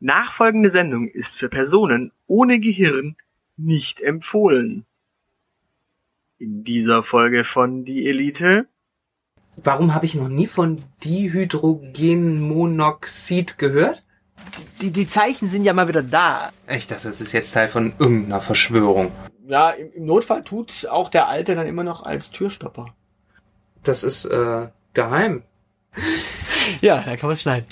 Nachfolgende Sendung ist für Personen ohne Gehirn nicht empfohlen. In dieser Folge von Die Elite. Warum habe ich noch nie von Dihydrogenmonoxid gehört? Die, die Zeichen sind ja mal wieder da. Ich dachte, das ist jetzt Teil von irgendeiner Verschwörung. Ja, im, im Notfall tut's auch der Alte dann immer noch als Türstopper. Das ist äh, geheim. Ja, da kann man schneiden.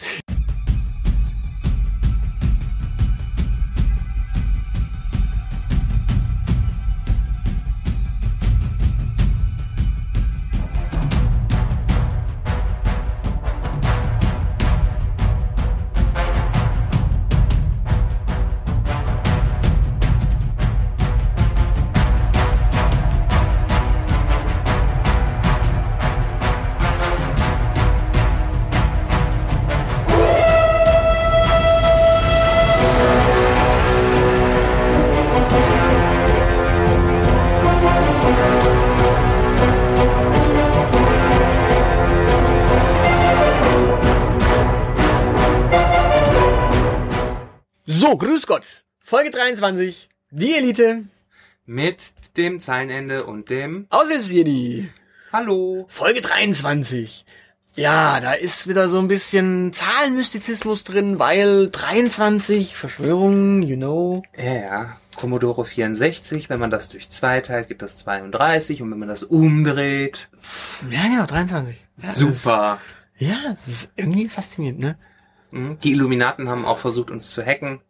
Folge 23. Die Elite. Mit dem Zeilenende und dem Aushilfsjedi. Hallo. Folge 23. Ja, da ist wieder so ein bisschen Zahlenmystizismus drin, weil 23 Verschwörungen, you know. Ja, ja. Commodore 64, wenn man das durch zwei teilt, gibt das 32 und wenn man das umdreht. Ja, genau, 23. Ja, super. Das, ja, das ist irgendwie faszinierend, ne? Mhm. Die Illuminaten haben auch versucht, uns zu hacken.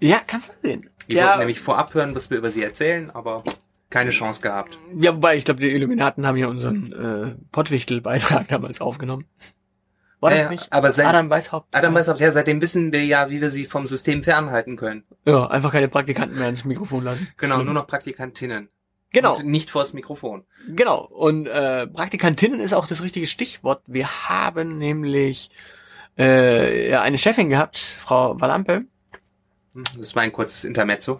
Ja, kannst du sehen. Die ja, wollten nämlich vorab hören, was wir über sie erzählen, aber keine Chance gehabt. Ja, wobei, ich glaube, die Illuminaten haben ja unseren äh, Pottwichtel-Beitrag damals aufgenommen. War das Ja, nicht? aber sein- Adam Weishaupt. Adam Weishaupt, ja, seitdem wissen wir ja, wie wir sie vom System fernhalten können. Ja, einfach keine Praktikanten mehr ins Mikrofon lassen. Genau, nur noch Praktikantinnen. Genau, Und nicht vors Mikrofon. genau. Und äh, Praktikantinnen ist auch das richtige Stichwort. Wir haben nämlich äh, ja, eine Chefin gehabt, Frau Walampe. Das war ein kurzes Intermezzo.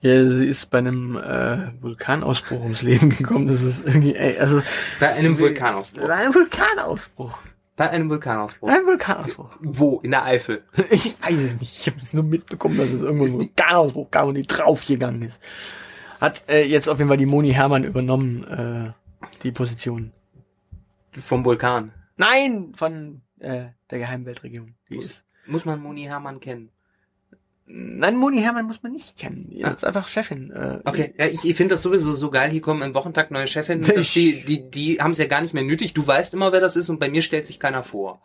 Ja, sie ist bei einem äh, Vulkanausbruch ums Leben gekommen. Das ist irgendwie, ey, also Bei einem Vulkanausbruch. bei einem Vulkanausbruch. Bei einem Vulkanausbruch. Bei einem Vulkanausbruch. Wo? In der Eifel. Ich weiß es nicht. Ich habe es nur mitbekommen, dass es irgendwo einen Vulkanausbruch gab und die draufgegangen ist. Hat äh, jetzt auf jeden Fall die Moni Hermann übernommen, äh, die Position. Vom Vulkan. Nein, von äh, der Geheimweltregierung. Die Muss- ist. Muss man Moni Hermann kennen. Nein, Moni Hermann muss man nicht kennen. Die ist einfach Chefin. Äh, Okay, ja, ich, ich finde das sowieso so geil. Hier kommen im Wochentakt neue Chefinnen. Die, die, die haben es ja gar nicht mehr nötig. Du weißt immer, wer das ist und bei mir stellt sich keiner vor.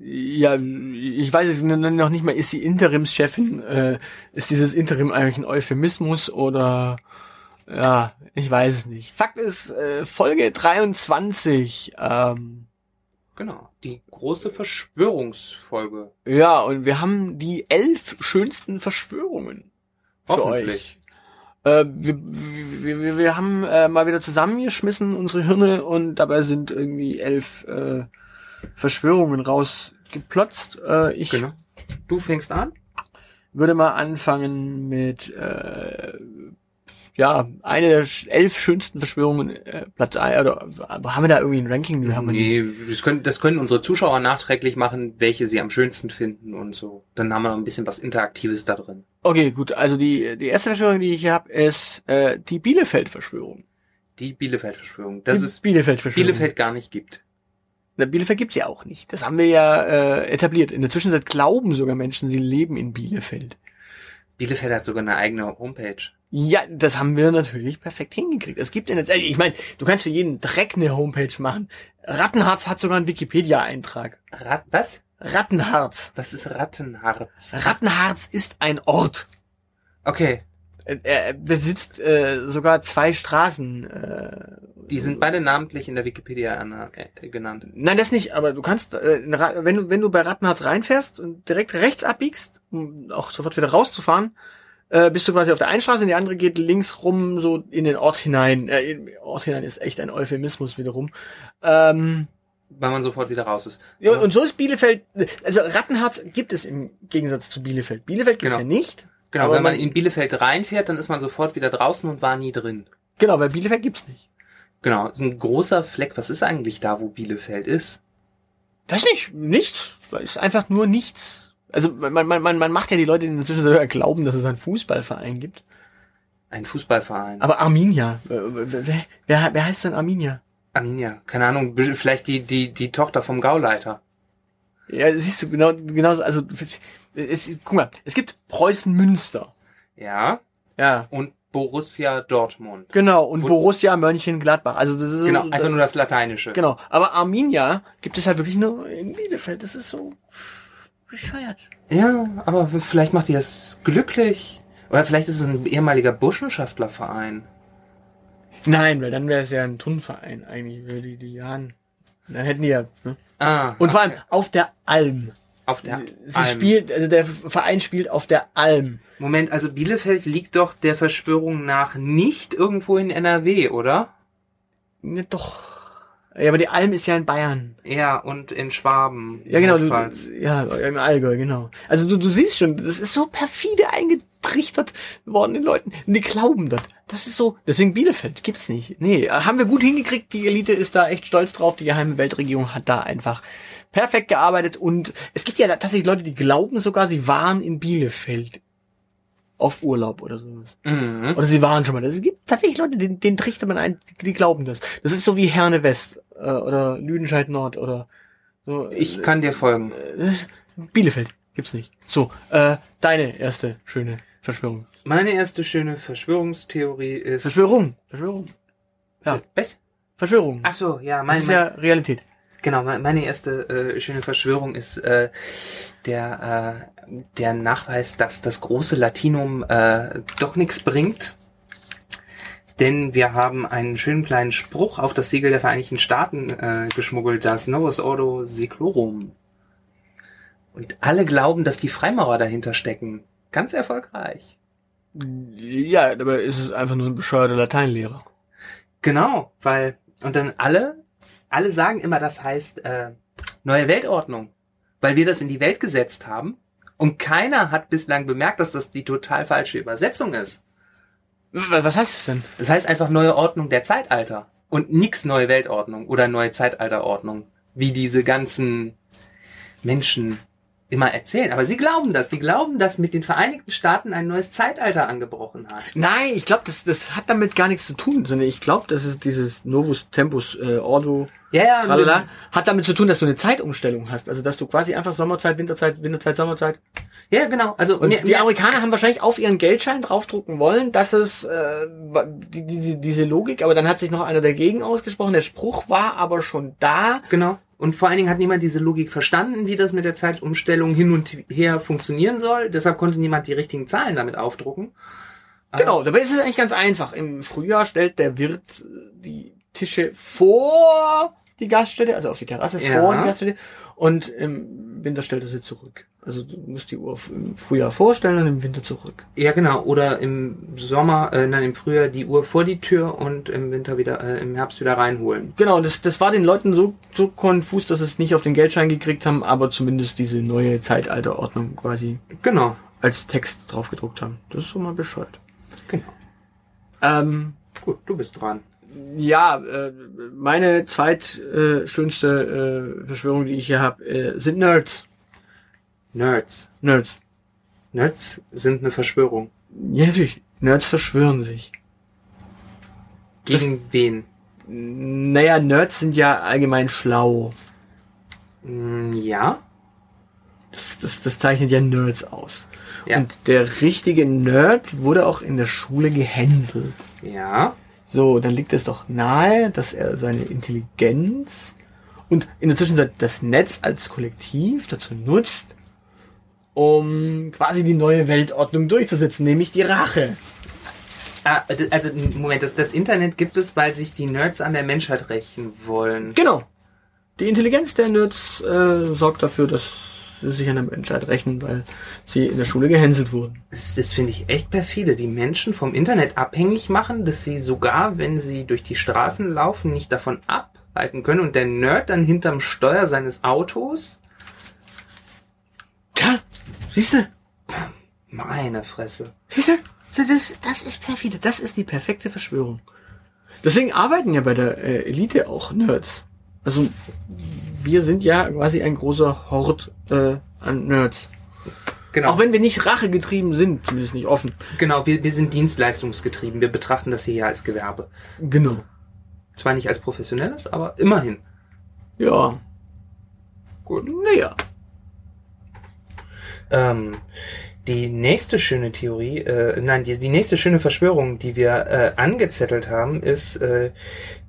Ja, ich weiß es noch nicht mal, ist sie Interimschefin? Äh, ist dieses Interim eigentlich ein Euphemismus oder ja, ich weiß es nicht. Fakt ist, äh, Folge 23, ähm, Genau. Die große Verschwörungsfolge. ja, und wir haben die elf schönsten Verschwörungen Hoffentlich. Äh, wir, wir, wir, wir haben äh, mal wieder zusammengeschmissen, unsere Hirne, und dabei sind irgendwie elf äh, Verschwörungen rausgeplotzt. Äh, ich Genau. Du fängst an? würde mal anfangen mit äh, ja eine der elf schönsten Verschwörungen äh, Platz ein, oder aber haben wir da irgendwie ein Ranking? Haben wir nicht. Nee, das können, das können unsere Zuschauer nachträglich machen, welche sie am schönsten finden und so. Dann haben wir noch ein bisschen was Interaktives da drin. Okay, gut. Also die die erste Verschwörung, die ich hier habe, ist äh, die Bielefeld-Verschwörung. Die Bielefeld-Verschwörung. Das die ist Bielefeld-Verschwörung. Bielefeld gar nicht gibt. Na, Bielefeld gibt's ja auch nicht. Das haben wir ja äh, etabliert. In der Zwischenzeit glauben sogar Menschen, sie leben in Bielefeld. Bielefeld hat sogar eine eigene Homepage. Ja, das haben wir natürlich perfekt hingekriegt. Es gibt in der, ich meine, du kannst für jeden Dreck eine Homepage machen. Rattenharz hat sogar einen Wikipedia-Eintrag. Rat, was? Rattenharz. Was ist Rattenharz? Rattenharz ist ein Ort. Okay. Er, er besitzt äh, sogar zwei Straßen. Äh, Die sind beide namentlich in der Wikipedia ana- äh, genannt. Nein, das nicht, aber du kannst, äh, wenn du, wenn du bei Rattenharz reinfährst und direkt rechts abbiegst, um auch sofort wieder rauszufahren, äh, bist du quasi auf der einen Straße und die andere geht links rum, so in den Ort hinein. Äh, in Ort hinein ist echt ein Euphemismus wiederum. Ähm, Weil man sofort wieder raus ist. ja, und so ist Bielefeld, also Rattenharz gibt es im Gegensatz zu Bielefeld. Bielefeld gibt es Genau. ja nicht. Genau, wenn man man- in Bielefeld reinfährt, dann ist man sofort wieder draußen und war nie drin. Genau, weil Bielefeld gibt's nicht. Genau, ist ein großer Fleck. Was ist eigentlich da, wo Bielefeld ist? Das nicht, nichts. Da ist einfach nur nichts. Also man, man, man, man macht ja die Leute inzwischen sogar glauben, dass es einen Fußballverein gibt. Ein Fußballverein. Aber Arminia, äh, wer, wer, wer heißt denn Arminia? Arminia, keine Ahnung, vielleicht die, die, die Tochter vom Gauleiter. Ja, siehst du, genau, genau, so, also, es, guck mal, es gibt Preußen Münster. Ja. Ja. Und Borussia Dortmund. Genau, und Wo- Borussia Mönchengladbach. Also das ist Genau, so, einfach nur das Lateinische. Genau, aber Arminia gibt es halt wirklich nur in Bielefeld. Das ist so bescheuert. Ja, aber vielleicht macht die das glücklich. Oder vielleicht ist es ein ehemaliger Burschenschaftlerverein. Nein, weil dann wäre es ja ein Turnverein eigentlich, würde die, die Jahren. Dann hätten die ja. Ne? Ah. Und vor allem auf der Alm. auf der Sie, sie Alm. spielt, also der Verein spielt auf der Alm. Moment, also Bielefeld liegt doch der Verschwörung nach nicht irgendwo in NRW, oder? Ne, doch. Ja, aber die Alm ist ja in Bayern. Ja, und in Schwaben. Ja, genau. Du, ja, im Allgäu, genau. Also du, du siehst schon, das ist so perfide eingetrichtert worden den Leuten. Und die glauben das. Das ist so, deswegen Bielefeld gibt's nicht. Nee, haben wir gut hingekriegt. Die Elite ist da echt stolz drauf. Die geheime Weltregierung hat da einfach perfekt gearbeitet. Und es gibt ja tatsächlich Leute, die glauben sogar, sie waren in Bielefeld. Auf Urlaub oder sowas. Mhm. Oder sie waren schon mal. Es gibt tatsächlich Leute, denen, denen trichtert man ein, die glauben das. Das ist so wie Herne West äh, oder Lüdenscheid Nord oder so. Ich kann dir folgen. Äh, das Bielefeld gibt's nicht. So, äh, deine erste schöne Verschwörung. Meine erste schöne Verschwörungstheorie ist. Verschwörung. Verschwörung. Ja. Was? Verschwörung. Ach so, ja, das mein, ist ja Realität. Genau, me- meine erste äh, schöne Verschwörung ist äh, der, äh, der Nachweis, dass das große Latinum äh, doch nichts bringt. Denn wir haben einen schönen kleinen Spruch auf das Siegel der Vereinigten Staaten äh, geschmuggelt, das Novus Ordo Seclorum. Und alle glauben, dass die Freimaurer dahinter stecken. Ganz erfolgreich. Ja, dabei ist es einfach nur ein bescheuerter Lateinlehrer. Genau, weil, und dann alle, alle sagen immer, das heißt äh, neue Weltordnung, weil wir das in die Welt gesetzt haben und keiner hat bislang bemerkt, dass das die total falsche Übersetzung ist. Was heißt es denn? Das heißt einfach neue Ordnung der Zeitalter und nix neue Weltordnung oder neue Zeitalterordnung, wie diese ganzen Menschen immer erzählen. Aber sie glauben das. Sie glauben, dass mit den Vereinigten Staaten ein neues Zeitalter angebrochen hat. Nein, ich glaube, das, das hat damit gar nichts zu tun, sondern ich glaube, das ist dieses Novus Tempus äh, Ordo Ja, ja, Tralala, hat damit zu tun, dass du eine Zeitumstellung hast. Also, dass du quasi einfach Sommerzeit, Winterzeit, Winterzeit, Sommerzeit. ja, genau. Also Und die Amerikaner haben wahrscheinlich auf ihren Geldschein draufdrucken wollen, dass es äh, die, diese, diese Logik, aber dann hat sich noch einer dagegen ausgesprochen. Der Spruch war aber schon da. Genau. Und vor allen Dingen hat niemand diese Logik verstanden, wie das mit der Zeitumstellung hin und her funktionieren soll. Deshalb konnte niemand die richtigen Zahlen damit aufdrucken. Genau, dabei ist es eigentlich ganz einfach. Im Frühjahr stellt der Wirt äh, die Tische vor die Gaststätte, also auf die Terrasse Ja. vor die Gaststätte und im Winter stellt er sie zurück. Also du musst die Uhr im Frühjahr vorstellen und im Winter zurück. Ja, genau. Oder im Sommer, äh, nein, im Frühjahr die Uhr vor die Tür und im Winter wieder, äh, im Herbst wieder reinholen. Genau, das, das war den Leuten so, so konfus, dass sie es nicht auf den Geldschein gekriegt haben, aber zumindest diese neue Zeitalterordnung quasi Genau. als Text drauf gedruckt haben. Das ist so mal bescheuert. Genau. Ähm, Gut, du bist dran. Ja, äh, meine zweitschönste äh, schönste, Verschwörung, die ich hier habe, äh, sind Nerds. Nerds. Nerds. Nerds sind eine Verschwörung. Ja, natürlich. Nerds verschwören sich. Gegen wen? Naja, Nerds sind ja allgemein schlau. Mm, ja. Das, das, das zeichnet ja Nerds aus. Ja. Und der richtige Nerd wurde auch in der Schule gehänselt. Ja. So, dann liegt es doch nahe, dass er seine Intelligenz und in der Zwischenzeit das Netz als Kollektiv dazu nutzt, um quasi die neue Weltordnung durchzusetzen, nämlich die Rache. Ah, also, Moment, das, das Internet gibt es, weil sich die Nerds an der Menschheit rächen wollen. Genau. Die Intelligenz der Nerds äh, sorgt dafür, dass sich an der Menschheit rächen, weil sie in der Schule gehänselt wurden. Das, das finde ich echt perfide. Die Menschen vom Internet abhängig machen, dass sie sogar, wenn sie durch die Straßen laufen, nicht davon abhalten können und der Nerd dann hinterm Steuer seines Autos. Tja, siehst du? Meine Fresse. Siehst du? Das, das ist perfide. Das ist die perfekte Verschwörung. Deswegen arbeiten ja bei der äh, Elite auch Nerds. Also wir sind ja quasi ein großer Hort äh, an Nerds. Genau. Auch wenn wir nicht rachegetrieben sind, zumindest nicht offen. Genau, wir, wir sind dienstleistungsgetrieben. Wir betrachten das hier als Gewerbe. Genau. Zwar nicht als professionelles, aber immerhin. Ja. Gut. Naja. Ähm, die nächste schöne Theorie, äh, nein, die, die nächste schöne Verschwörung, die wir äh, angezettelt haben, ist, äh,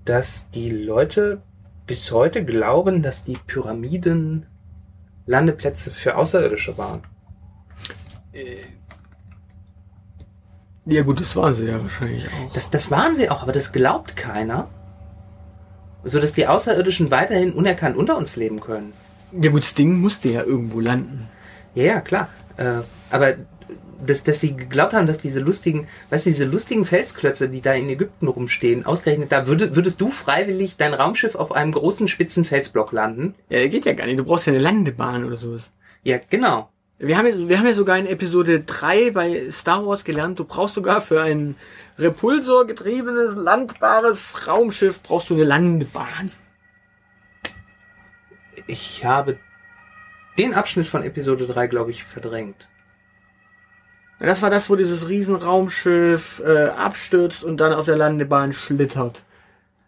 dass die Leute bis heute glauben, dass die Pyramiden Landeplätze für Außerirdische waren. Ja gut, das waren sie ja wahrscheinlich auch. Das, das waren sie auch, aber das glaubt keiner. So dass die Außerirdischen weiterhin unerkannt unter uns leben können. Ja gut, das Ding musste ja irgendwo landen. Ja, ja, klar. Äh, aber dass, dass sie geglaubt haben, dass diese lustigen, weißt du, diese lustigen Felsklötze, die da in Ägypten rumstehen, ausgerechnet, da würde, würdest du freiwillig dein Raumschiff auf einem großen spitzen Felsblock landen? Ja, geht ja gar nicht. Du brauchst ja eine Landebahn oder sowas. Ja, genau. Wir haben, ja, wir haben ja sogar in Episode 3 bei Star Wars gelernt, du brauchst sogar für ein Repulsor getriebenes, landbares Raumschiff brauchst du eine Landebahn. Ich habe den Abschnitt von Episode 3, glaube ich, verdrängt. Das war das, wo dieses Riesenraumschiff äh, abstürzt und dann auf der Landebahn schlittert.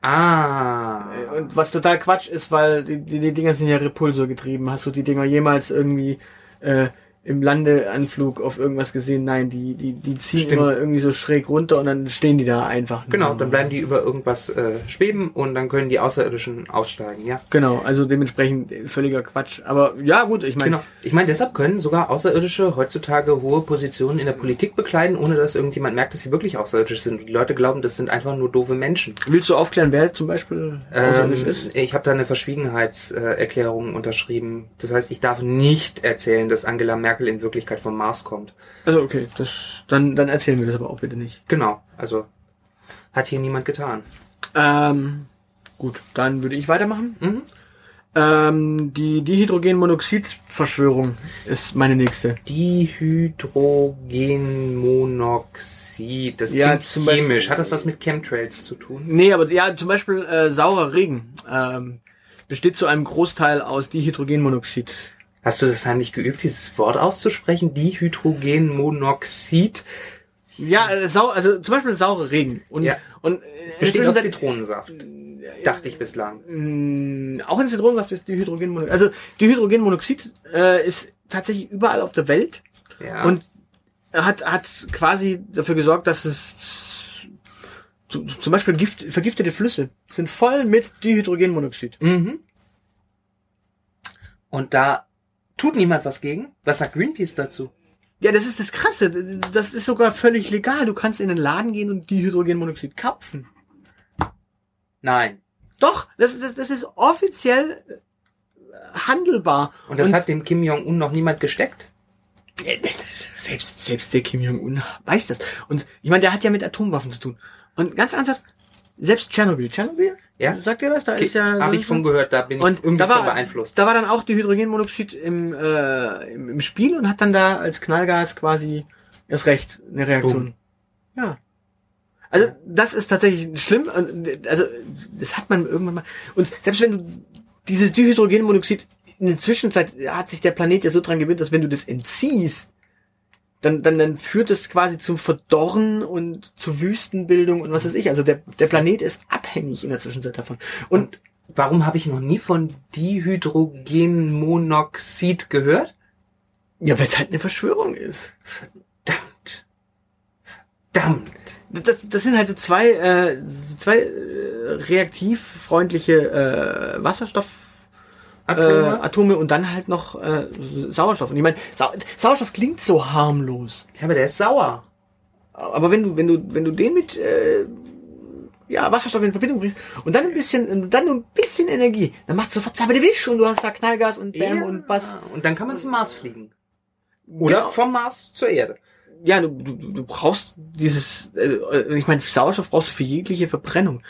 Ah. Und was total Quatsch ist, weil die, die, die Dinger sind ja Repulsor getrieben. Hast du die Dinger jemals irgendwie äh, im Landeanflug auf irgendwas gesehen? Nein, die, die, die ziehen Stimmt. immer irgendwie so schräg runter und dann stehen die da einfach. nur. Genau, dann bleiben die über irgendwas äh, schweben und dann können die Außerirdischen aussteigen, ja. Genau, also dementsprechend völliger Quatsch. Aber ja, gut, ich meine, Genau. Ich meine, deshalb können sogar Außerirdische heutzutage hohe Positionen in der Politik bekleiden, ohne dass irgendjemand merkt, dass sie wirklich außerirdisch sind. Die Leute glauben, das sind einfach nur doofe Menschen. willst du aufklären, wer zum Beispiel Ähm, außerirdisch ist? ich habe da eine Verschwiegenheitserklärung unterschrieben. Das heißt, ich darf nicht erzählen, dass Angela Merkel in Wirklichkeit vom Mars kommt. Also okay, das dann dann erzählen wir das aber auch bitte nicht. Genau. Also hat hier niemand getan. Ähm, gut, dann würde ich weitermachen. Mhm. Ähm, die Dihydrogenmonoxid-Verschwörung ist meine nächste. Dihydrogenmonoxid. Das Ja, klingt zum Beispiel- chemisch. Hat das was mit Chemtrails zu tun? Nee, aber ja, zum Beispiel äh, saurer Regen ähm, besteht zu einem Großteil aus Dihydrogenmonoxid. Hast du das heimlich geübt, dieses Wort auszusprechen? Dihydrogenmonoxid Ja, äh, sau, also zum Beispiel saurer Regen. Und, Ja. und äh, besteht aus Zitronensaft. Dachte ich bislang. Mm, auch in Zitronensaft ist Dihydrogenmonoxid. Also Dihydrogenmonoxid äh, ist tatsächlich überall auf der Welt Ja. und hat hat quasi dafür gesorgt, dass es zu, zum Beispiel Gift, vergiftete Flüsse sind voll mit Dihydrogenmonoxid. Mhm. Und da tut niemand was gegen. Was sagt Greenpeace dazu? Ja, das ist das Krasse. Das ist sogar völlig legal. Du kannst in den Laden gehen und Dihydrogenmonoxid kaufen. Nein. Doch, das, das, das ist offiziell äh, handelbar. Und das hat dem Kim Jong-un noch niemand gesteckt? Selbst, selbst der Kim Jong-un weiß das. Und ich meine, der hat ja mit Atomwaffen zu tun. Und ganz ernsthaft, selbst Tschernobyl. Tschernobyl? Ja. Sagt ihr was? Da ist ja. Habe ich von gehört, da bin ich und irgendwie da war, beeinflusst. da war dann auch Dihydrogenmonoxid im, äh, im, im Spiel und hat dann da als Knallgas quasi erst recht eine Reaktion. Ja. Also das ist tatsächlich schlimm. Und, Also das hat man irgendwann mal. Und selbst wenn du dieses Dihydrogenmonoxid in der Zwischenzeit hat sich der Planet ja so dran gewöhnt, dass wenn du das entziehst, dann, dann, dann führt es quasi zum Verdorren und zur Wüstenbildung und was weiß ich. Also der, der Planet ist abhängig in der Zwischenzeit davon. Und Warum habe ich noch nie von Dihydrogenmonoxid gehört? ja, weil es halt eine Verschwörung ist. Verdammt. Verdammt. Das, das sind halt so zwei, äh, zwei äh, reaktivfreundliche äh, Wasserstoff Atome? äh, Atome und dann halt noch äh, Sauerstoff. Und ich meine, Sau Sauerstoff klingt so harmlos. ja, aber der ist sauer. Aber wenn du, wenn du, wenn du den mit äh, ja, Wasserstoff in Verbindung bringst und dann ein bisschen, und dann nur ein bisschen Energie, dann macht sofort Wisch und du hast da Knallgas und Bäm Ja. und Bass. Und dann kann man zum Mars fliegen. Oder Genau. vom Mars zur Erde. Ja, du, du, du brauchst dieses, äh, ich meine, Sauerstoff brauchst du für jegliche Verbrennung.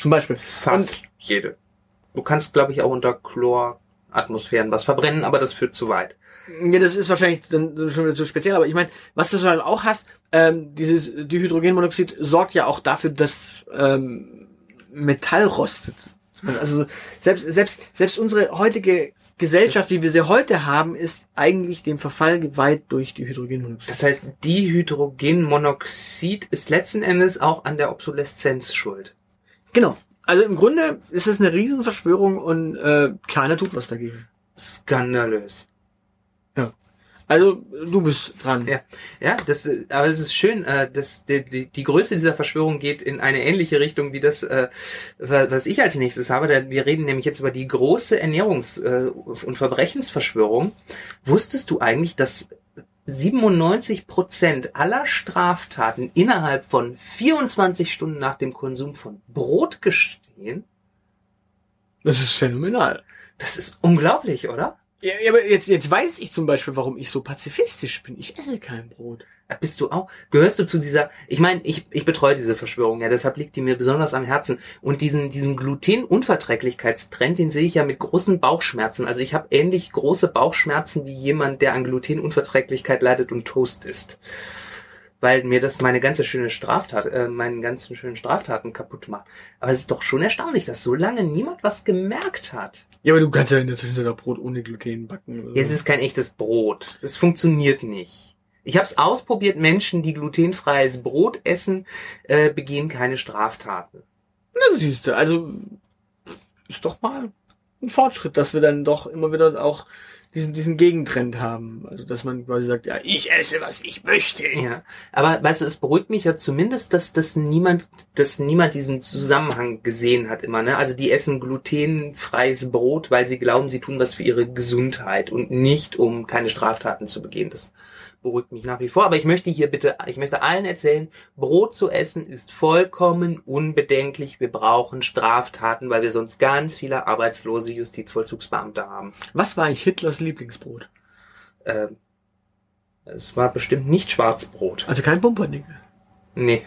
Zum Beispiel. Fast jede. Du kannst, glaube ich, auch unter Chloratmosphären was verbrennen, aber das führt zu weit. Ja, das ist wahrscheinlich dann schon wieder zu speziell, aber ich meine, was du halt auch hast, ähm, dieses Dihydrogenmonoxid sorgt ja auch dafür, dass ähm, Metall rostet. Also selbst selbst selbst unsere heutige Gesellschaft, wie wir sie heute haben, ist eigentlich dem Verfall geweiht durch die Hydrogenmonoxid. Das heißt, Dihydrogenmonoxid ist letzten Endes auch an der Obsoleszenz schuld. Genau. Also im Grunde ist es eine Riesenverschwörung und äh, keiner tut was dagegen. Skandalös. Also du bist dran. Ja, ja, das, aber es ist schön, äh, dass die, die, die Größe dieser Verschwörung geht in eine ähnliche Richtung wie das, äh, wa- was ich als nächstes habe. Da, wir reden nämlich jetzt über die große Ernährungs- äh, und Verbrechensverschwörung. Wusstest du eigentlich, dass 97 Prozent aller Straftaten innerhalb von 24 Stunden nach dem Konsum von Brot gestehen? Das ist phänomenal. Das ist unglaublich, oder? Ja, ja, aber jetzt, jetzt weiß ich zum Beispiel, warum ich so pazifistisch bin. Ich esse kein Brot. Bist du auch? Gehörst du zu dieser? Ich meine, ich, ich betreue diese Verschwörung, ja, deshalb liegt die mir besonders am Herzen. Und diesen, diesen Glutenunverträglichkeitstrend, den sehe ich ja mit großen Bauchschmerzen. Also ich habe ähnlich große Bauchschmerzen wie jemand, der an Glutenunverträglichkeit leidet und Toast isst. Weil mir das meine ganze schöne Straftat, äh, meinen ganzen schönen Straftaten kaputt macht. Aber es ist doch schon erstaunlich, dass so lange niemand was gemerkt hat. Ja, aber du kannst ja in der Zwischenzeit auch Brot ohne Gluten backen. Oder Jetzt so. ist kein echtes Brot. Das funktioniert nicht. Ich habe es ausprobiert. Menschen, die glutenfreies Brot essen, äh, begehen keine Straftaten. Na, siehst du, also ist doch mal ein Fortschritt, dass wir dann doch immer wieder auch diesen, diesen Gegentrend haben. Also, dass man quasi sagt, ja, ich esse, was ich möchte. Ja, aber weißt du, es beruhigt mich ja zumindest, dass, dass niemand, dass niemand diesen Zusammenhang gesehen hat immer. Ne? Also die essen glutenfreies Brot, weil sie glauben, sie tun was für ihre Gesundheit und nicht um keine Straftaten zu begehen. Das beruhigt mich nach wie vor. Aber ich möchte hier bitte, ich möchte allen erzählen, Brot zu essen ist vollkommen unbedenklich. Wir brauchen Straftaten, weil wir sonst ganz viele arbeitslose Justizvollzugsbeamte haben. Was war eigentlich Hitlers Lieblingsbrot? Ähm, es war bestimmt nicht Schwarzbrot. Also kein Pumpernickel. Nee.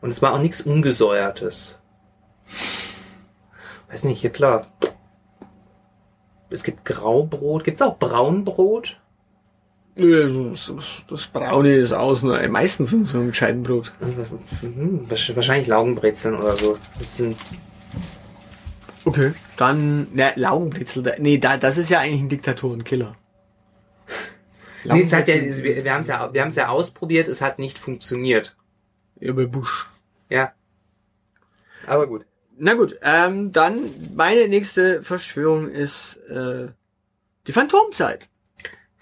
Und es war auch nichts Ungesäuertes. Weiß nicht, Hitler. Es gibt Graubrot. Gibt's auch Braunbrot? Nö, Das, das Braune ist außen, äh, meistens in so einem gescheiten Brot. Hm, wahrsch- Wahrscheinlich Laugenbrezeln oder so. Das sind, Okay. Dann, ne, Laugenbrezel, nee, da, das ist ja eigentlich ein Diktatorenkiller. nee, es hat ja, wir, wir haben es ja, wir haben's ja ausprobiert. Es hat nicht funktioniert. Ja, bei Bush. Ja. Aber gut. Na gut, ähm, dann meine nächste Verschwörung ist äh, die Phantomzeit.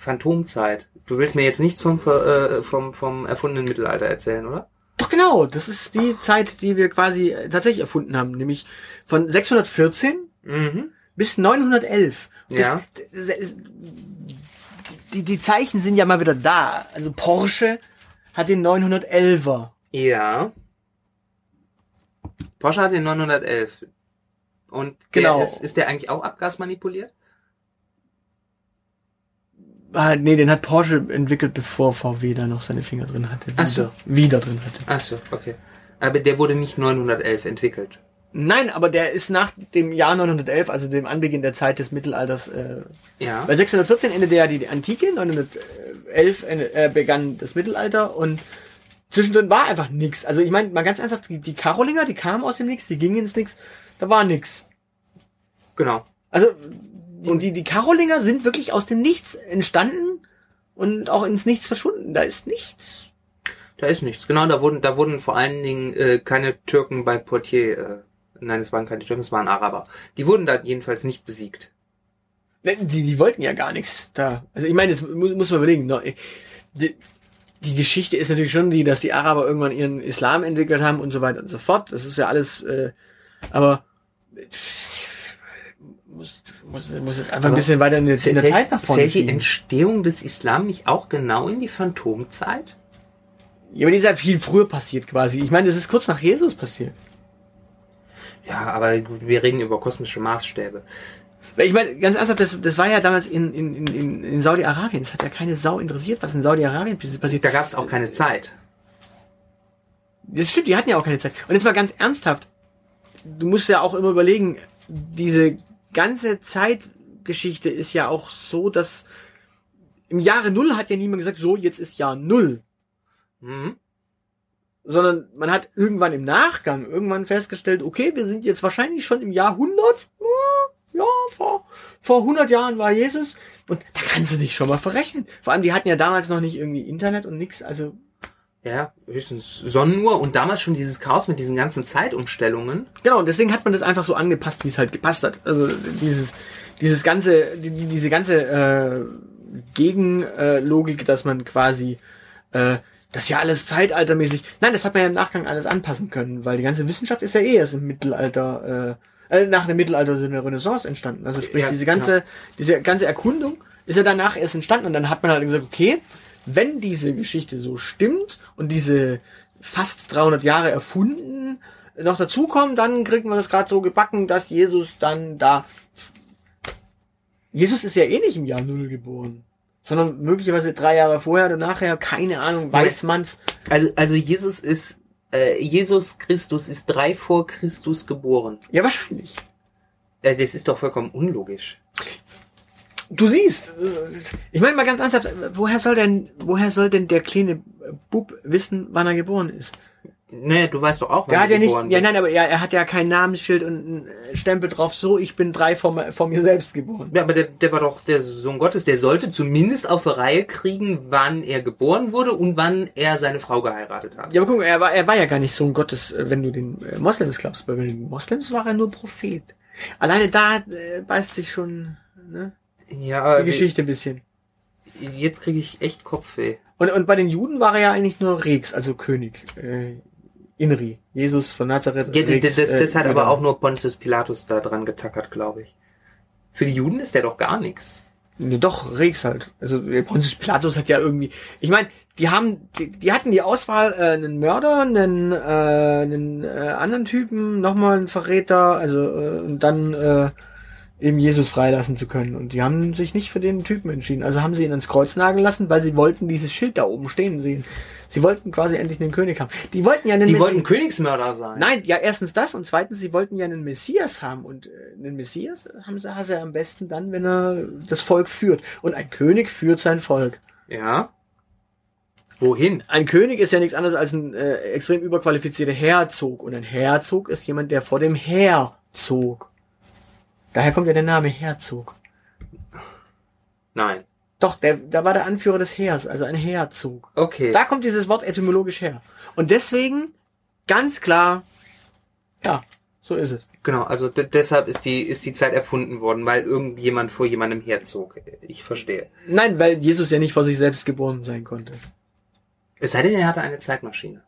Phantomzeit. Du willst mir jetzt nichts vom, äh, vom, vom erfundenen Mittelalter erzählen, oder? Doch genau, das ist die Zeit, die wir quasi äh, tatsächlich erfunden haben, nämlich von 614 Mhm. bis 911. Das, Ja. das, ist- die, die Zeichen sind ja mal wieder da. Also Porsche hat den 911er. Ja. Porsche hat den 911. Und Genau. ist, ist der eigentlich auch abgasmanipuliert? Ah, nee, den hat Porsche entwickelt, bevor VW da noch seine Finger drin hatte. Ach so. Wieder drin hatte. Ach so, okay. Aber der wurde nicht 911 entwickelt. Nein, aber der ist nach dem Jahr 911, also dem Anbeginn der Zeit des Mittelalters, äh, Ja. Weil 614 endete ja die Antike, 911 ende- äh, begann das Mittelalter und zwischendrin war einfach nix. Also ich meine, mal ganz ernsthaft, die, die Karolinger, die kamen aus dem Nix, die gingen ins Nix, da war nix. Genau. Also die, die, die Karolinger sind wirklich aus dem Nichts entstanden und auch ins Nichts verschwunden. Da ist nichts. Da ist nichts. Genau, da wurden, da wurden vor allen Dingen äh, keine Türken bei Poitiers, äh, nein, es waren keine Türken, es waren Araber. Die wurden da jedenfalls nicht besiegt. Ne, Die, die wollten ja gar nichts da. Also ich meine, mu- muss man überlegen. ne, Die, die Geschichte ist natürlich schon die, dass die Araber irgendwann ihren Islam entwickelt haben und so weiter und so fort. Das ist ja alles, äh, aber äh, muss, muss, muss es einfach ein Aber bisschen weiter in der, in der Zeit nach vorne fällt die schieben. Entstehung des Islam nicht auch genau in die Phantomzeit? Ja, aber die ist ja viel früher passiert quasi. Ich meine, das ist kurz nach Jesus passiert. Ja, aber gut, wir reden über kosmische Maßstäbe. Ich meine, ganz ernsthaft, das, das war ja damals in, in, in- in, in Saudi-Arabien. Das hat ja keine Sau interessiert, was in Saudi-Arabien passiert. Da gab es auch keine Zeit. Das stimmt, die hatten ja auch keine Zeit. Und jetzt mal ganz ernsthaft. Du musst ja auch immer überlegen, diese ganze Zeitgeschichte ist ja auch so, dass im Jahre Null hat ja niemand gesagt, so, jetzt ist Jahr Null. Mhm. Sondern man hat irgendwann im Nachgang irgendwann festgestellt, okay, wir sind jetzt wahrscheinlich schon im Jahr 100. Hm, ja, vor, vor 100 Jahren war Jesus. Und da kannst du dich schon mal verrechnen. Vor allem, die hatten ja damals noch nicht irgendwie Internet und nix, also Ja, höchstens Sonnenuhr und damals schon dieses Chaos mit diesen ganzen Zeitumstellungen. Genau, und deswegen hat man das einfach so angepasst, wie es halt gepasst hat. Also dieses, dieses ganze, die, die- diese ganze äh, Gegenlogik, dass man quasi äh, das ist ja alles zeitaltermäßig. Nein, das hat man ja im Nachgang alles anpassen können, weil die ganze Wissenschaft ist ja eh erst im Mittelalter, äh, äh, nach dem Mittelalter sind der Renaissance entstanden. Also sprich, Ja, diese ganze, diese ganze Erkundung ist ja danach erst entstanden und dann hat man halt gesagt, okay, wenn diese Geschichte so stimmt und diese fast 300 Jahre erfunden noch dazukommen, dann kriegen wir das gerade so gebacken, dass Jesus dann da. Jesus ist ja eh nicht im Jahr Null geboren, sondern möglicherweise drei Jahre vorher oder nachher, keine Ahnung, weiß man's. Also, also Jesus ist, äh, Jesus Christus ist drei vor Christus geboren. Ja, wahrscheinlich. Äh, das ist doch vollkommen unlogisch. Du siehst, ich meine mal ganz ernsthaft, woher soll denn, woher soll denn der kleine Bub wissen, wann er geboren ist? Nee, du weißt doch auch, wann Der du ja nicht, geboren ja bist. nein, aber er, er hat ja kein Namensschild und einen Stempel drauf, so, ich bin drei mir- vor mir selbst geboren. Ja, aber der, der war doch der Sohn Gottes, der sollte zumindest auf die Reihe kriegen, wann er geboren wurde und wann er seine Frau geheiratet hat. Ja, aber guck mal, er war, er war ja gar nicht Sohn Gottes, äh, wenn du den äh, Moslems glaubst. Weil bei den Moslems war er nur Prophet. Alleine da äh, beißt sich schon ne, Ja, die Geschichte ein bisschen. jetzt kriege ich echt Kopfweh. Und, und bei den Juden war er ja eigentlich nur Rex, also König. Äh, Inri. Jesus von Nazareth. Ja, das, Rex, das, das äh, hat aber auch nur Pontius Pilatus da dran getackert, glaube ich. Für die Juden ist der doch gar nichts. Ne, doch, Rex halt. Also der Pontius Pilatus hat ja irgendwie. Ich meine, die haben, die, die hatten die Auswahl, äh, einen Mörder, einen, äh, einen äh, anderen Typen, nochmal einen Verräter, also äh, und dann äh, eben Jesus freilassen zu können. Und die haben sich nicht für den Typen entschieden. Also haben sie ihn ans Kreuz nageln lassen, weil sie wollten dieses Schild da oben stehen sehen. Sie wollten quasi endlich einen König haben. Die wollten ja einen Die Messi- wollten Königsmörder sein. Nein, ja, erstens das und zweitens, sie wollten ja einen Messias haben und äh, einen Messias haben sie, hat er am besten dann, wenn er das Volk führt. Und ein König führt sein Volk. Ja. Wohin? Ein König ist ja nichts anderes als ein äh, extrem überqualifizierter Herzog und ein Herzog ist jemand, der vor dem Heer zog. Daher kommt ja der Name Herzog. Nein. Doch, der, da war der Anführer des Heers, also ein Herzog. Okay. Da kommt dieses Wort etymologisch her. Und deswegen ganz klar, ja, so ist es. Genau, also de- deshalb ist die, ist die Zeit erfunden worden, weil irgendjemand vor jemandem herzog. Ich verstehe. Nein, weil Jesus ja nicht vor sich selbst geboren sein konnte. Es sei denn, er hatte eine Zeitmaschine.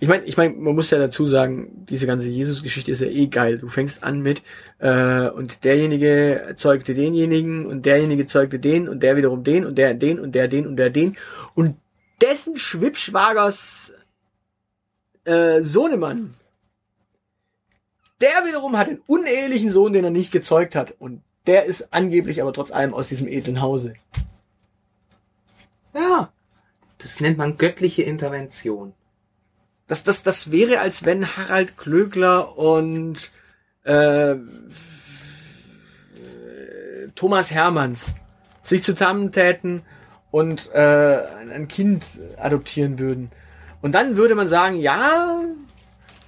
Ich meine, ich mein, man muss ja dazu sagen, diese ganze Jesus-Geschichte ist ja eh geil. Du fängst an mit äh, und derjenige zeugte denjenigen und derjenige zeugte den und der wiederum den und der den und der den und der den und dessen Schwippschwagers äh, Sohnemann, der wiederum hat einen unehelichen Sohn, den er nicht gezeugt hat und der ist angeblich aber trotz allem aus diesem edlen Hause. Ja. Das nennt man göttliche Intervention. Das, das, das wäre, als wenn Harald Klögler und äh, äh, Thomas Hermanns sich zusammentäten und äh, ein Kind adoptieren würden. Und dann würde man sagen, ja,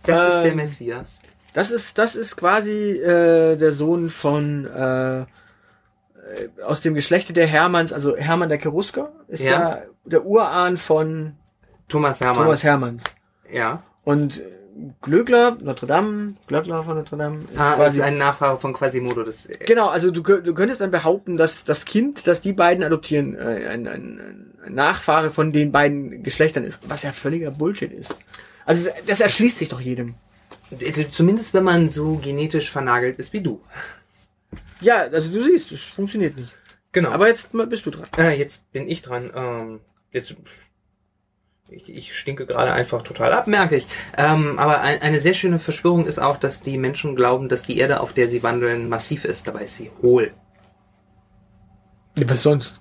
Das ist der Ähm, Messias. das ist, das ist quasi äh, der Sohn von äh, äh, aus dem Geschlechte der Hermanns, also Hermann der Cherusker ist ja, Ja. der Urahn von Thomas Hermann. Thomas Hermanns. Ja. Und Glöckler, Notre Dame, Glöckler von Notre Dame. Ist Ah, das quasi, ist ein Nachfahre von Quasimodo. Das, äh, genau, also du, du könntest dann behaupten, dass das Kind, das die beiden adoptieren, äh, ein, ein, ein Nachfahre von den beiden Geschlechtern ist, was ja völliger Bullshit ist. Also das erschließt sich doch jedem. zumindest wenn man so genetisch vernagelt ist wie du. Ja, also du siehst, es funktioniert nicht. Genau. Aber jetzt bist du dran. Äh, jetzt bin ich dran. Ähm, jetzt ich, ich stinke gerade einfach total ab, merke ich. Ähm, aber ein, eine sehr schöne Verschwörung ist auch, dass die Menschen glauben, dass die Erde, auf der sie wandeln, massiv ist. Dabei ist sie hohl. Was sonst?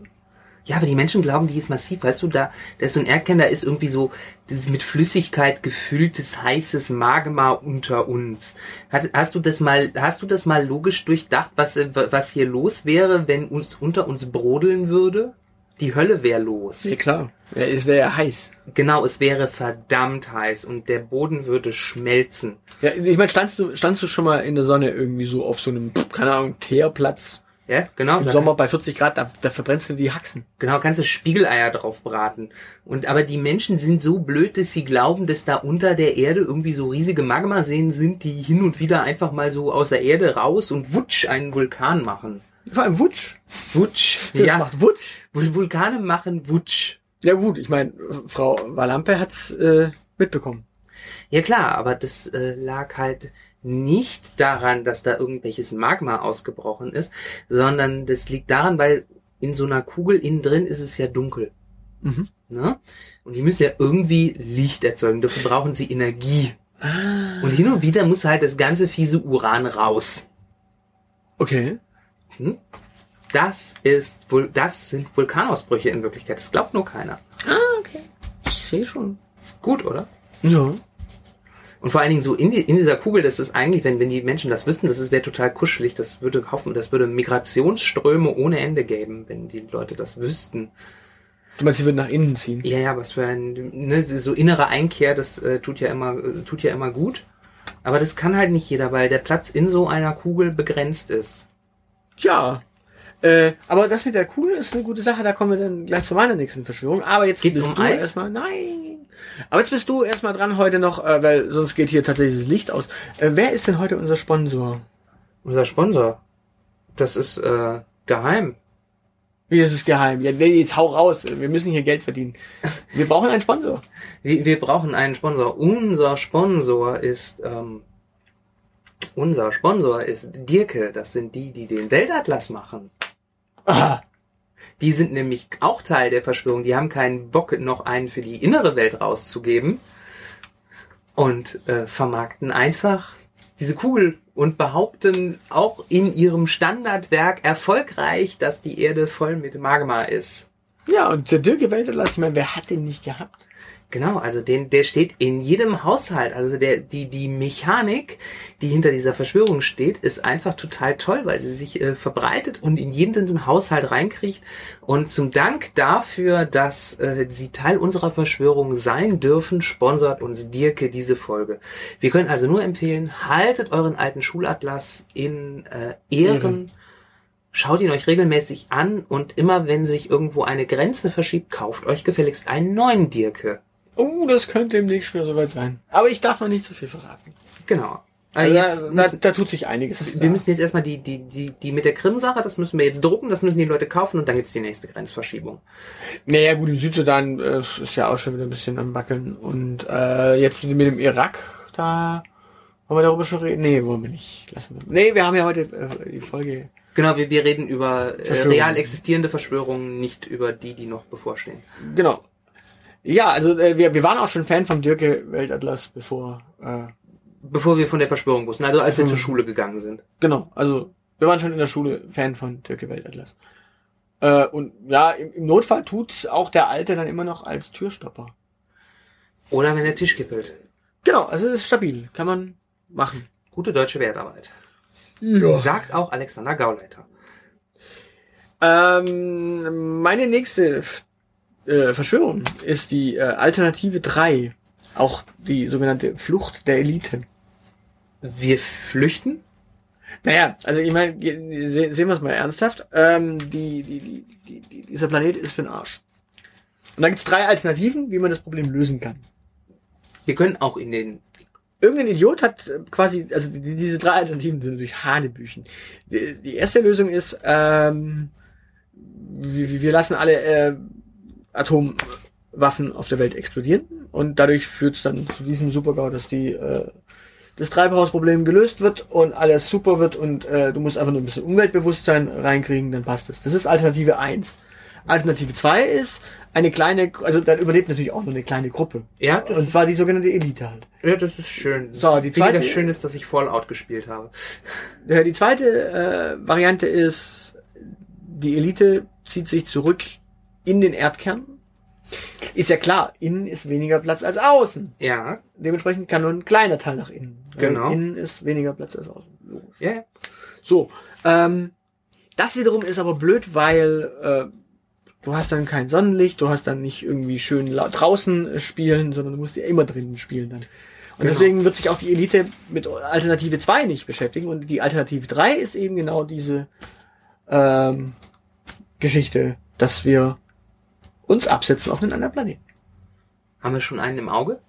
Ja, aber die Menschen glauben, die ist massiv. Weißt du, da, da ist so ein Erdkern, da ist irgendwie so dieses mit Flüssigkeit gefülltes, heißes Magma unter uns. Hat, hast du das mal, hast du das mal logisch durchdacht, was, was hier los wäre, wenn uns unter uns brodeln würde? Die Hölle wäre los. Ja, klar. Ja, es wäre ja heiß. Genau, es wäre verdammt heiß und der Boden würde schmelzen. Ja, ich meine, standst du, standst du schon mal in der Sonne irgendwie so auf so einem, keine Ahnung, Teerplatz Ja, genau. im Sommer bei 40 Grad, da, da verbrennst du die Haxen. Genau, kannst du Spiegeleier drauf braten. Und aber die Menschen sind so blöd, dass sie glauben, dass da unter der Erde irgendwie so riesige Magmaseen sind, die hin und wieder einfach mal so aus der Erde raus und wutsch einen Vulkan machen. Vor allem Wutsch. Wutsch. Das ja, macht Wutsch. Vul- Vulkane machen Wutsch. Ja gut, ich meine, Frau Walampe hat's äh, mitbekommen. Ja klar, aber das äh, lag halt nicht daran, dass da irgendwelches Magma ausgebrochen ist, sondern das liegt daran, weil in so einer Kugel innen drin ist es ja dunkel. Mhm. Ne? Und die müssen ja irgendwie Licht erzeugen. Dafür brauchen sie Energie. Und hin und wieder muss halt das ganze fiese Uran raus. Okay. Hm? Das ist wohl, das sind Vulkanausbrüche in Wirklichkeit. Das glaubt nur keiner. Ah, okay. Ich sehe schon. Ist gut, oder? Ja. Und vor allen Dingen so in, die, in dieser Kugel, das ist eigentlich, wenn, wenn die Menschen das wüssten, das wäre total kuschelig. Das würde hoffen, das würde Migrationsströme ohne Ende geben, wenn die Leute das wüssten. Du meinst, sie würden nach innen ziehen? Ja, ja, was für ein, ne, so innere Einkehr, das äh, tut ja immer, äh, tut ja immer gut. Aber das kann halt nicht jeder, weil der Platz in so einer Kugel begrenzt ist. Tja. Äh, aber das mit der Kugel ist eine gute Sache, da kommen wir dann gleich zu meiner nächsten Verschwörung. Aber jetzt Geht's bist um du Eis? erstmal. Nein. Aber jetzt bist du erstmal dran heute noch, äh, weil sonst geht hier tatsächlich das Licht aus. Äh, wer ist denn heute unser Sponsor? Unser Sponsor, das ist äh, geheim. Wie, ist geheim. Ja, jetzt hau raus. Wir müssen hier Geld verdienen. Wir brauchen einen Sponsor. Wir, wir brauchen einen Sponsor. Unser Sponsor ist ähm, unser Sponsor ist Dirke. Das sind die, die den Weltatlas machen. Ah, Die sind nämlich auch Teil der Verschwörung. Die haben keinen Bock, noch einen für die innere Welt rauszugeben und äh, vermarkten einfach diese Kugel und behaupten auch in ihrem Standardwerk erfolgreich, dass die Erde voll mit Magma ist. ja, und der Dirk Welterlass, ich meine, wer hat den nicht gehabt? Genau, also den, der steht in jedem Haushalt. Also der, die, die Mechanik, die hinter dieser Verschwörung steht, ist einfach total toll, weil sie sich äh, verbreitet und in jeden Haushalt reinkriegt. Und zum Dank dafür, dass äh, sie Teil unserer Verschwörung sein dürfen, sponsert uns Dirke diese Folge. Wir können also nur empfehlen, haltet euren alten Schulatlas in äh, Ehren. Ehren. Schaut ihn euch regelmäßig an und immer wenn sich irgendwo eine Grenze verschiebt, kauft euch gefälligst einen neuen Dirke. Oh, das könnte demnächst schon soweit sein. Aber ich darf noch nicht so viel verraten. Genau. Also, jetzt da, da, da tut sich einiges. wir müssen jetzt erstmal die, die, die, die mit der Krim-Sache, das müssen wir jetzt drucken, das müssen die Leute kaufen und dann gibt's die nächste Grenzverschiebung. Naja, gut, im Südsudan äh, ist ja auch schon wieder ein bisschen am Wackeln. Und äh, jetzt mit dem Irak, da wollen wir darüber schon reden. Nee, wollen wir nicht. Lassen wir. Nee, wir haben ja heute äh, die Folge. Genau, wir, wir reden über äh, real existierende Verschwörungen, nicht über die, die noch bevorstehen. Genau. Ja, also äh, wir, wir waren auch schon Fan vom Dirke Weltatlas, bevor. Äh, Bevor wir von der Verschwörung wussten, also als wir Mhm. zur Schule gegangen sind. genau, also wir waren schon in der Schule Fan von Dirke Weltatlas. Äh, und ja, im, im Notfall tut's auch der Alte dann immer noch als Türstopper. Oder wenn der Tisch kippelt. Genau, also es ist stabil, kann man machen. Gute deutsche Wertarbeit. Ja. Sagt auch Alexander Gauleiter. Ähm, meine nächste äh, Verschwörung ist die äh, Alternative 3. Auch die sogenannte Flucht der Elite. Wir flüchten? Naja, also ich meine, se sehen wir es mal ernsthaft. Ähm, die, die, die, die, die, dieser Planet ist für den Arsch. Und da gibt's drei Alternativen, wie man das Problem lösen kann. Wir können auch in den Irgendein Idiot hat äh, quasi, also die, diese drei Alternativen sind natürlich Hanebüchen. Die, die erste Lösung ist, ähm, wir, wir lassen alle äh, Atomwaffen auf der Welt explodieren und dadurch führt es dann zu diesem Supergau, dass die äh, das Treibhausproblem gelöst wird und alles super wird und äh, du musst einfach nur ein bisschen Umweltbewusstsein reinkriegen, dann passt es. Das ist Alternative 1. Alternative 2 ist eine kleine, also dann überlebt natürlich auch nur eine kleine Gruppe. Ja, das Und zwar die sogenannte Elite halt. Ja, das ist schön. So, die zweite- schön ist, dass ich Fallout gespielt habe. Ja, die zweite äh, Variante ist, die Elite zieht sich zurück in den Erdkern. Ist ja klar, innen ist weniger Platz als außen. Ja, Dementsprechend kann nur ein kleiner Teil nach innen. Genau. Innen ist weniger Platz als außen. Logisch. ja, ja. So, ähm, das wiederum ist aber blöd, weil äh, du hast dann kein Sonnenlicht, du hast dann nicht irgendwie schön draußen äh, spielen, sondern du musst ja immer drinnen spielen dann. Und Genau. deswegen wird sich auch die Elite mit Alternative 2 nicht beschäftigen. Und die Alternative 3 ist eben genau diese ähm, Geschichte, dass wir uns absetzen auf einen anderen Planeten. Haben wir schon einen im Auge?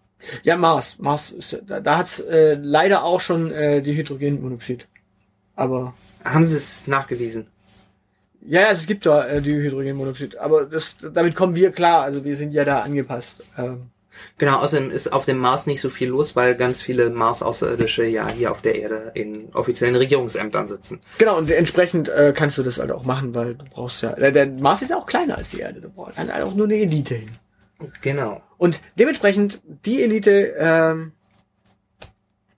Ja, Mars. Mars ist, da, da hat's äh, leider auch schon äh, die Hydrogenmonoxid. Aber Haben sie es nachgewiesen? ja, ja, es gibt da äh, die Hydrogenmonoxid. Aber das, damit kommen wir klar. Also wir sind ja da angepasst. Ähm, Genau, außerdem ist auf dem Mars nicht so viel los, weil ganz viele Mars-Außerirdische ja hier auf der Erde in offiziellen Regierungsämtern sitzen. genau, und entsprechend äh, kannst du das halt auch machen, weil du brauchst ja. Der, der Mars ist ja auch kleiner als die Erde. Da braucht halt auch nur eine Elite hin. Genau. Und dementsprechend die Elite, ähm,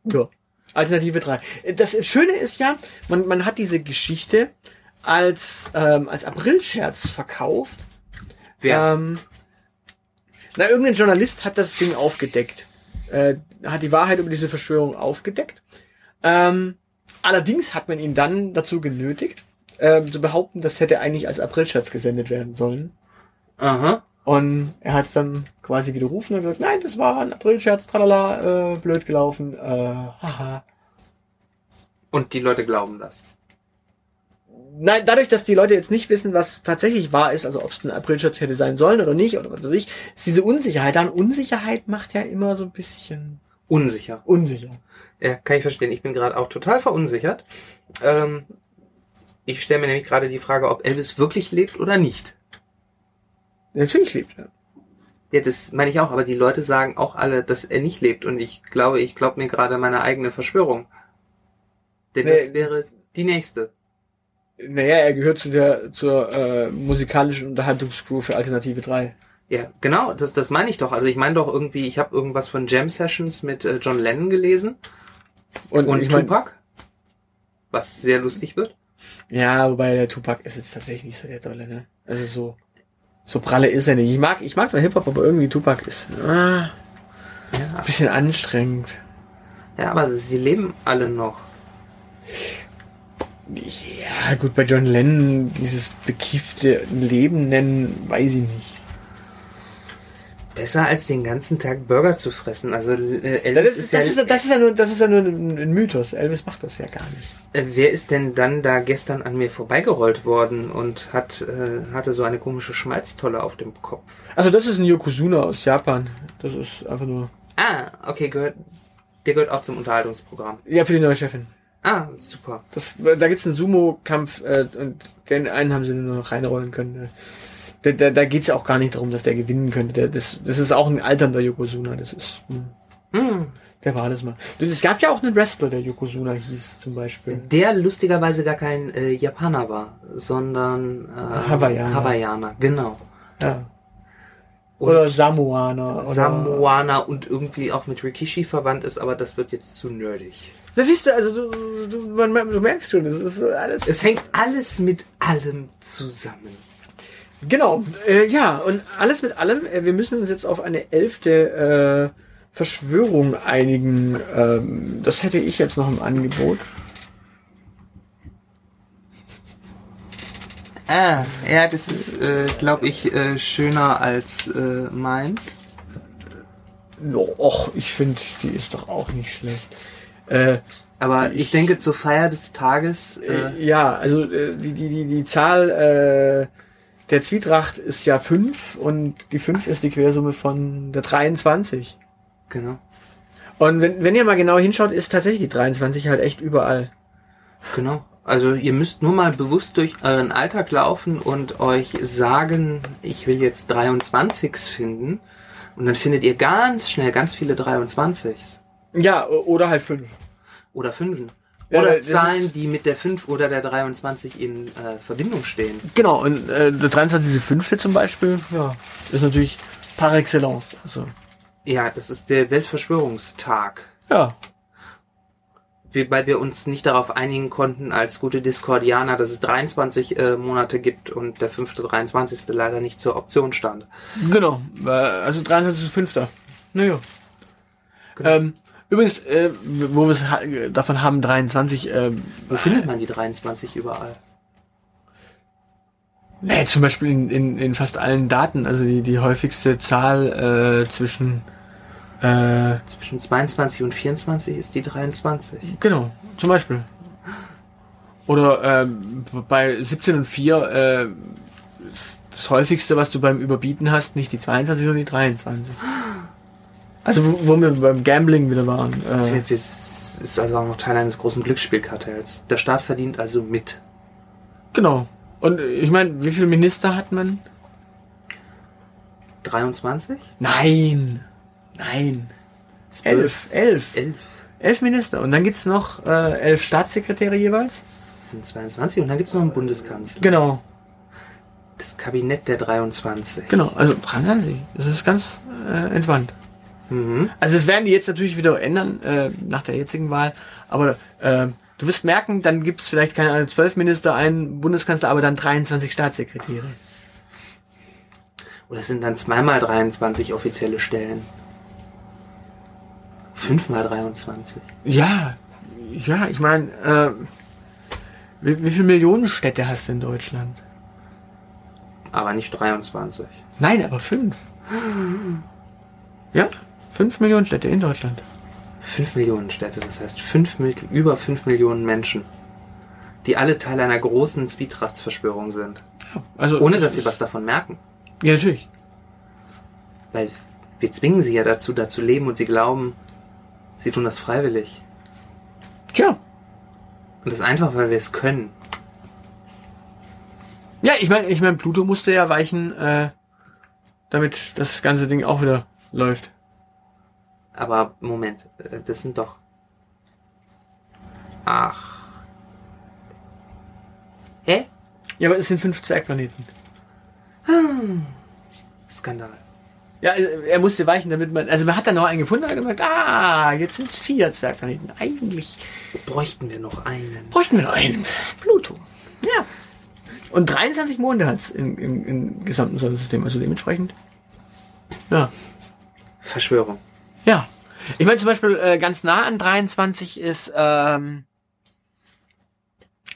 ja, Alternative 3. Das Schöne ist ja, man, man hat diese Geschichte als, ähm, als Aprilscherz verkauft. Wer? Ähm, na, irgendein Journalist hat das Ding aufgedeckt. Äh, hat die Wahrheit über diese Verschwörung aufgedeckt. Ähm, allerdings hat man ihn dann dazu genötigt, äh, zu behaupten, das hätte eigentlich als Aprilscherz gesendet werden sollen. Aha. Und er hat dann quasi widerrufen und gesagt, nein, das war ein Aprilscherz, tralala, äh, blöd gelaufen, äh, haha. Und die Leute glauben das. Nein, dadurch, dass die Leute jetzt nicht wissen, was tatsächlich wahr ist, also ob es ein Aprilscherz hätte sein sollen oder nicht, oder was weiß ich, ist diese Unsicherheit da. Und Unsicherheit macht ja immer so ein bisschen Unsicher. unsicher. Ja, kann ich verstehen. Ich bin gerade auch total verunsichert. Ähm, ich stelle mir nämlich gerade die Frage, ob Elvis wirklich lebt oder nicht. Natürlich lebt er. Ja, das meine ich auch, aber die Leute sagen auch alle, dass er nicht lebt und ich glaube, ich glaube mir gerade meine eigene Verschwörung. Denn Nee. das wäre die nächste. Naja, er gehört zu der zur äh, musikalischen Unterhaltungscrew für Alternative 3. Ja, genau, das, das meine ich doch. Also ich meine doch irgendwie, ich habe irgendwas von Jam Sessions mit äh, John Lennon gelesen Und, und ich mein, Tupac, was sehr lustig wird. Ja, wobei der Tupac ist jetzt tatsächlich nicht so der Dolle, ne? Also so so pralle ist er nicht. Ich mag ich mag zwar Hip Hop, aber irgendwie Tupac ist ah, Ja, ein bisschen anstrengend. ja, aber sie leben alle noch. Ja, gut, bei John Lennon dieses bekiffte Leben nennen, weiß ich nicht. Besser als den ganzen Tag Burger zu fressen. Also äh, Das Elvis ist, ist, das, ja, ist, das ist ja nur, das ist ja nur ein, ein Mythos. Elvis macht das ja gar nicht. Äh, wer ist denn dann da gestern an mir vorbeigerollt worden und hat äh, hatte so eine komische Schmalztolle auf dem Kopf? Also das ist ein Yokozuna aus Japan. Das ist einfach nur, Ah, okay, gehört. Der gehört auch zum Unterhaltungsprogramm. ja, für die neue Chefin. Ah, super. Das, da gibt's einen Sumo-Kampf äh, und den einen haben sie nur noch reinrollen können. äh. Da, da, da geht's ja auch gar nicht darum, dass der gewinnen könnte. Der, das, das ist auch ein alternder Yokozuna. Das ist, hm, Hm. der war das mal. Es gab ja auch einen Wrestler, der Yokozuna hieß zum Beispiel. Der lustigerweise gar kein äh, Japaner war, sondern äh, Hawaiianer. Hawaiianer, genau. Ja. Und Oder Samoaner. Samoaner und irgendwie auch mit Rikishi verwandt ist, aber das wird jetzt zu nerdig. Das siehst du, also du, du, man, du merkst schon, das ist alles. Es hängt alles mit allem zusammen. Genau, äh, ja, und alles mit allem, äh, wir müssen uns jetzt auf eine elfte äh, Verschwörung einigen. Ähm, das hätte ich jetzt noch im Angebot. Ah, ja, das ist, äh, glaube ich, äh, schöner als äh, meins. Och, ich finde, die ist doch auch nicht schlecht. Äh, Aber ich denke, zur Feier des Tages, äh, äh, ja, also äh, die, die, die, die Zahl äh, der Zwietracht ist ja 5 und die 5 ist die Quersumme von der 23. genau, Und wenn, wenn ihr mal genau hinschaut, ist tatsächlich die 23 halt echt überall. genau. Also ihr müsst nur mal bewusst durch euren Alltag laufen und euch sagen, ich will jetzt 23s finden. Und dann findet ihr ganz schnell ganz viele 23s. Ja, oder halt 5. Oder 5. Ja, Oder Zahlen, die mit der 5 oder der 23 in äh, Verbindung stehen. Genau, und äh, der 23.5. zum Beispiel, ja, ist natürlich par excellence. Also, Ja, das ist der Weltverschwörungstag. ja. Weil wir uns nicht darauf einigen konnten als gute Discordianer, dass es 23 äh, Monate gibt und der fünfte 23. leider nicht zur Option stand. Genau, also 23.5. Naja. Genau. Ähm, übrigens, äh, wo wir es ha davon haben, 23, ähm, Wo findet man die 23 überall? Nee, zum Beispiel in, in, in fast allen Daten, also die, die häufigste Zahl äh, zwischen äh, Zwischen 22 und 24 ist die 23. genau, zum Beispiel. Oder ähm, bei 17 und 4 äh, das häufigste, was du beim Überbieten hast, nicht die 22, sondern die 23. Also wo, wo wir beim Gambling wieder waren. Äh, Das ist also auch noch Teil eines großen Glücksspielkartells. Der Staat verdient also mit. genau. Und äh, ich meine, wie viele Minister hat man? 23? Nein. Nein. Elf. Elf. 11 Elf Minister. Und dann gibt's noch äh, elf Staatssekretäre jeweils. sind 22 und dann gibt es noch einen Bundeskanzler. Genau. Das Kabinett der 23. Genau. Also 23. Das ist ganz äh, entspannt. Mhm. Also das werden die jetzt natürlich wieder ändern äh, nach der jetzigen Wahl. Aber äh, du wirst merken, dann gibt's vielleicht keine zwölf Minister, einen Bundeskanzler, aber dann 23 Staatssekretäre. Oder es sind dann zweimal 23 offizielle Stellen. Fünfmal 23. Ja, ja, ich meine, äh, wie, wie viele Millionen Städte hast du in Deutschland? Aber nicht 23. Nein, aber fünf. Ja, fünf Millionen Städte in Deutschland. 5 Millionen Städte, das heißt fünf, über 5 Millionen Menschen, die alle Teil einer großen Zwietrachtsverschwörung sind. Also Ohne dass sie was davon merken. Ja, natürlich. Weil wir zwingen sie ja dazu, da zu leben und sie glauben, sie tun das freiwillig. Tja. Und das einfach, weil wir es können. Ja, ich meine, ich mein, Pluto musste ja weichen, äh, damit das ganze Ding auch wieder läuft. Aber Moment, äh, das sind doch. Ach. Hä? Ja, aber es sind fünf Zwergplaneten. Skandal. Ja, äh, er musste weichen, damit man, also man hat dann noch einen gefunden und hat gesagt, ah, jetzt sind es vier Zwergplaneten. Eigentlich Bräuchten wir noch einen. bräuchten wir noch einen. Pluto. Ja. Und 23 Monde hat es im, im, im gesamten Sonnensystem, also dementsprechend. Ja. Verschwörung. Ja. Ich meine zum Beispiel äh, ganz nah an 23 ist ähm,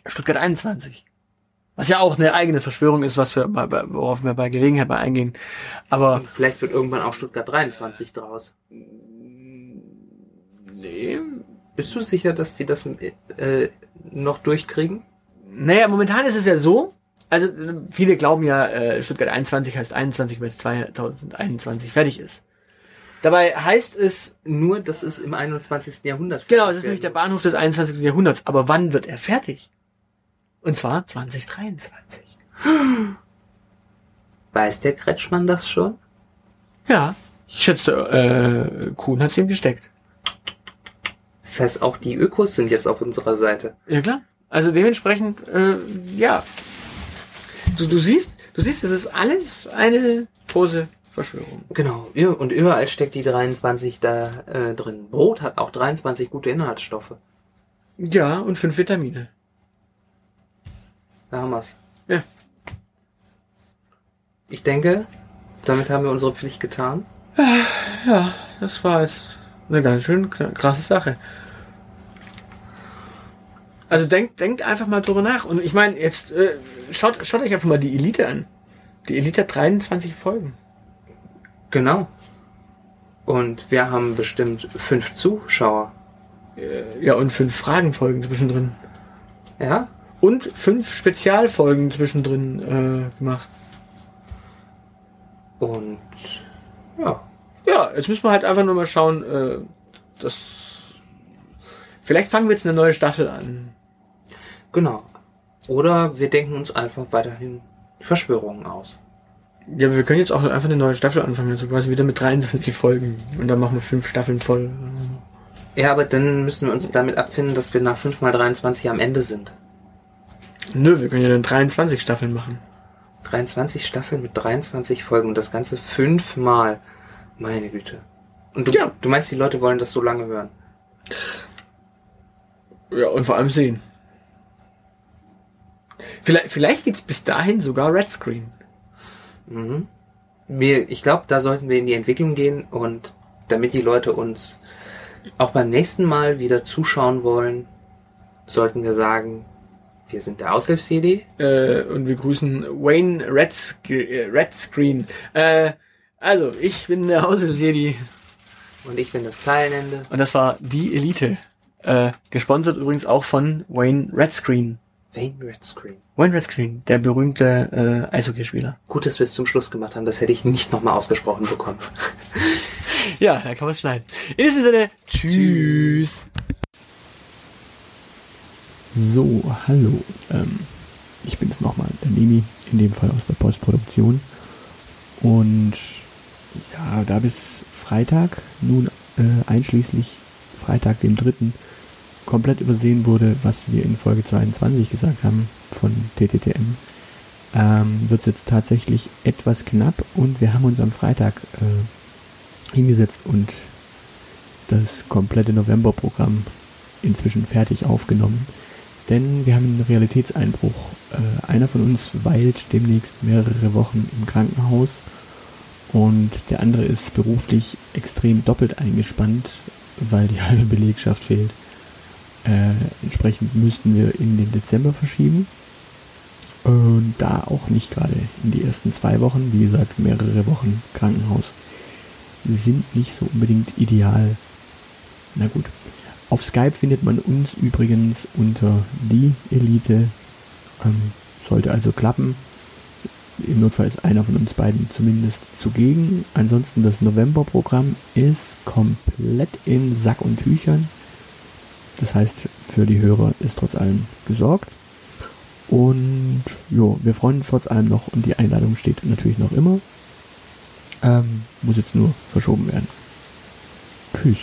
Stuttgart 21. Was ja auch eine eigene Verschwörung ist, was wir, bei- bei- worauf wir bei Gelegenheit mal eingehen. Aber Und vielleicht wird irgendwann auch Stuttgart 23 draus. nee. Bist du sicher, dass die das äh, noch durchkriegen? Naja, momentan ist es ja so, also äh, viele glauben ja, äh, Stuttgart 21 heißt 21, weil es 2021 fertig ist. Dabei heißt es, Nur, dass es im 21. Jahrhundert genau, es ist nämlich der. Bahnhof des 21. Jahrhunderts. Aber wann wird er fertig? Und zwar 2023. Weiß der Kretschmann das schon? Ja. Ich schätze, äh, Kuhn hat's ihm gesteckt. Das heißt, auch die Ökos sind jetzt auf unserer Seite. Ja klar. Also dementsprechend, äh, ja. Du, du siehst, du siehst, es ist alles eine große Verschwörung. Genau. Und überall steckt die 23 da äh, drin. Brot hat auch 23 gute Inhaltsstoffe. Ja, und fünf Vitamine. Da haben wir's. Ja. Ich denke, damit haben wir unsere Pflicht getan. Ja, das war jetzt eine ganz schön kra- krasse Sache. Also denkt, denkt einfach mal drüber nach. Und ich meine, jetzt äh, schaut, schaut euch einfach mal die Elite an. Die Elite hat 23 Folgen. Genau. Und wir haben bestimmt fünf Zuschauer. Äh, ja, und fünf Fragenfolgen zwischendrin. Ja? Und fünf Spezialfolgen zwischendrin äh, gemacht. Und ja. Ja, jetzt müssen wir halt einfach nur mal schauen, äh, das. Vielleicht fangen wir jetzt eine neue Staffel an. Genau. Oder wir denken uns einfach weiterhin Verschwörungen aus. Ja, wir können jetzt auch einfach eine neue Staffel anfangen, also quasi wieder mit 23 Folgen. Und dann machen wir fünf Staffeln voll. Ja, aber dann müssen wir uns damit abfinden, dass wir nach 5 mal 23 am Ende sind. Nö, wir können ja dann 23 Staffeln machen. 23 Staffeln mit 23 Folgen und das Ganze fünfmal. Meine Güte. Und du, Ja. du meinst, die Leute wollen das so lange hören? Ja, und vor allem sehen. Vielleicht, vielleicht gibt's bis dahin sogar Red Screen. Mhm. Wir, ich glaube, da sollten wir in die Entwicklung gehen und damit die Leute uns auch beim nächsten Mal wieder zuschauen wollen, sollten wir sagen, Wir sind der Aushilfs-CD. Äh, und wir grüßen Wayne Redsk äh, Redscreen. Äh, also, ich bin der Aushilfs-Jedi. Und ich bin das Zeilenende. Und das war die Elite. Äh, gesponsert übrigens auch von Wayne Redscreen. Wayne Redscreen. Wayne Redscreen, der berühmte äh, Eishockeyspieler. Gut, dass wir es zum Schluss gemacht haben. Das hätte ich nicht nochmal ausgesprochen bekommen. Ja, da kann man es schneiden. In diesem Sinne, tschüss. So, hallo. Ähm, ich bin's nochmal, der Nimi, in dem Fall aus der Postproduktion. Und ja, da bis Freitag, nun äh, einschließlich Freitag, dem 3., komplett übersehen wurde, was wir in Folge 22 gesagt haben von TTTM, ähm, wird es jetzt tatsächlich etwas knapp und wir haben uns am Freitag äh, hingesetzt und das komplette Novemberprogramm inzwischen fertig aufgenommen. Denn wir haben einen Realitätseinbruch. Äh, einer von uns weilt demnächst mehrere Wochen im Krankenhaus und der andere ist beruflich extrem doppelt eingespannt, weil die halbe Belegschaft fehlt. Äh, entsprechend müssten wir in den Dezember verschieben. Und da auch nicht gerade in die ersten zwei Wochen, wie gesagt, mehrere Wochen Krankenhaus sind nicht so unbedingt ideal. Na gut. Auf Skype findet man uns übrigens unter die Elite. Ähm, sollte also klappen. Im Notfall ist einer von uns beiden zumindest zugegen. Ansonsten das November-Programm ist komplett in Sack und Tüchern. Das heißt, für die Hörer ist trotz allem gesorgt. Und jo, wir freuen uns trotz allem noch und die Einladung steht natürlich noch immer. Ähm, muss jetzt nur verschoben werden. Tschüss.